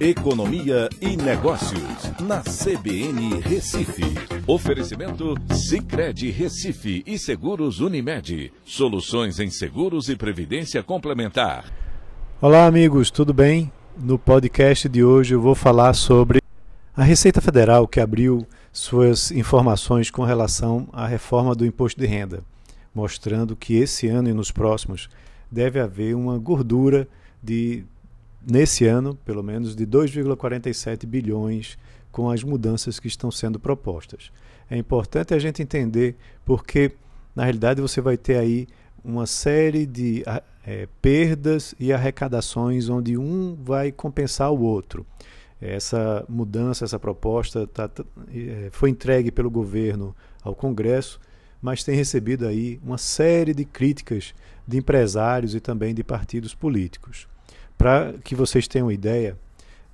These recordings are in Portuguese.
Economia e Negócios, na CBN Recife. Oferecimento Cicred Recife e Seguros Unimed. Soluções em seguros e previdência complementar. Olá, amigos, tudo bem? No podcast de hoje eu vou falar sobre a Receita Federal que abriu suas informações com relação à reforma do imposto de renda, mostrando que esse ano e nos próximos deve haver uma gordura de nesse ano, pelo menos, de 2,47 bilhões com as mudanças que estão sendo propostas. É importante a gente entender porque, na realidade, você vai ter aí uma série de é, perdas e arrecadações onde um vai compensar o outro. Essa mudança, essa proposta tá, é, foi entregue pelo governo ao Congresso, mas tem recebido aí uma série de críticas de empresários e também de partidos políticos. Para que vocês tenham ideia,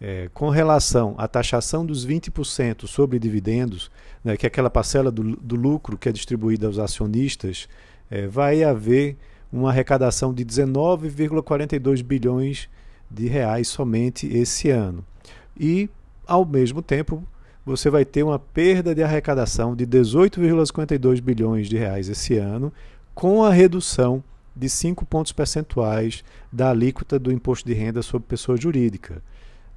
é, com relação à taxação dos 20% sobre dividendos, né, que é aquela parcela do, do, lucro que é distribuída aos acionistas, é, vai haver uma arrecadação de 19,42 bilhões de reais somente esse ano. E, ao mesmo tempo, você vai ter uma perda de arrecadação de 18,52 bilhões de reais esse ano, com a redução de 5 pontos percentuais da alíquota do imposto de renda sobre pessoa jurídica.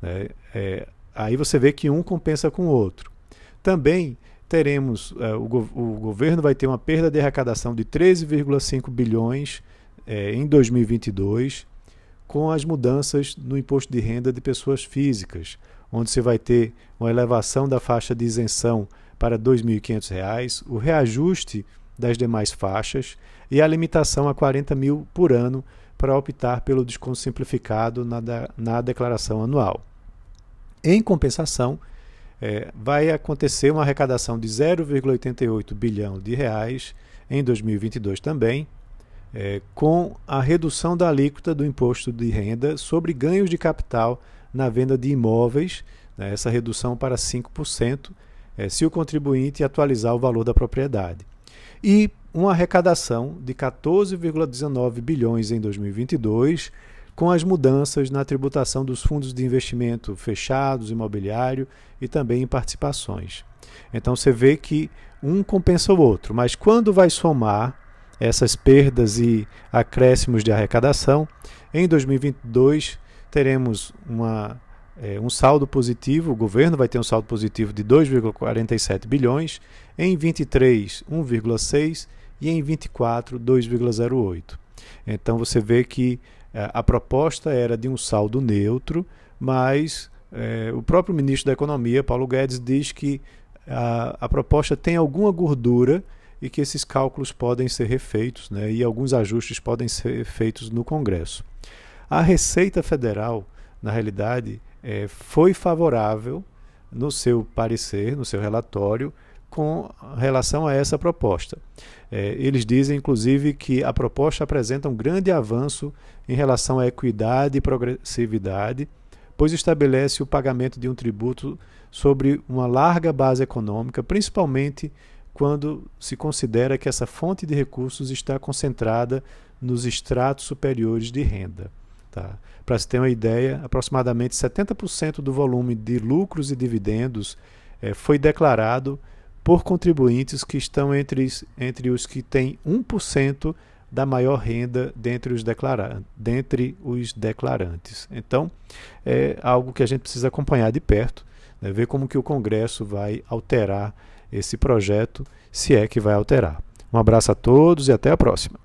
Né? É, aí você vê que um compensa com o outro. Também teremos, é, o, o, governo vai ter uma perda de arrecadação de 13,5 bilhões é, em 2022, com as mudanças no imposto de renda de pessoas físicas, onde você vai ter uma elevação da faixa de isenção para R$ 2.500, o reajuste das demais faixas e a limitação a 40 mil por ano para optar pelo desconto simplificado na, na declaração anual. Em compensação, é, vai acontecer uma arrecadação de 0,88 bilhão de reais em 2022 também, é, com a redução da alíquota do imposto de renda sobre ganhos de capital na venda de imóveis, né, essa redução para 5%, é, se o contribuinte atualizar o valor da propriedade e uma arrecadação de 14,19 bilhões em 2022, com as mudanças na tributação dos fundos de investimento fechados, imobiliário e também em participações. Então você vê que um compensa o outro, mas quando vai somar essas perdas e acréscimos de arrecadação, em 2022 teremos uma é, um saldo positivo, o governo vai ter um saldo positivo de 2,47 bilhões, em 23, 1,6 e em 24, 2,08. Então você vê que é, a proposta era de um saldo neutro, mas é, o próprio ministro da Economia, Paulo Guedes, diz que a, a proposta tem alguma gordura e que esses cálculos podem ser refeitos né, e alguns ajustes podem ser feitos no Congresso. A Receita Federal, na realidade, é, foi favorável no seu parecer, no seu relatório, com relação a essa proposta. É, eles dizem, inclusive, que a proposta apresenta um grande avanço em relação à equidade e progressividade, pois estabelece o pagamento de um tributo sobre uma larga base econômica, principalmente quando se considera que essa fonte de recursos está concentrada nos estratos superiores de renda. Tá? Para se ter uma ideia, aproximadamente 70% do volume de lucros e dividendos é, foi declarado por contribuintes que estão entre, entre os que têm 1% da maior renda dentre os, declara dentre os declarantes. Então, é algo que a gente precisa acompanhar de perto, né, ver como que o Congresso vai alterar esse projeto, se é que vai alterar. Um abraço a todos e até a próxima.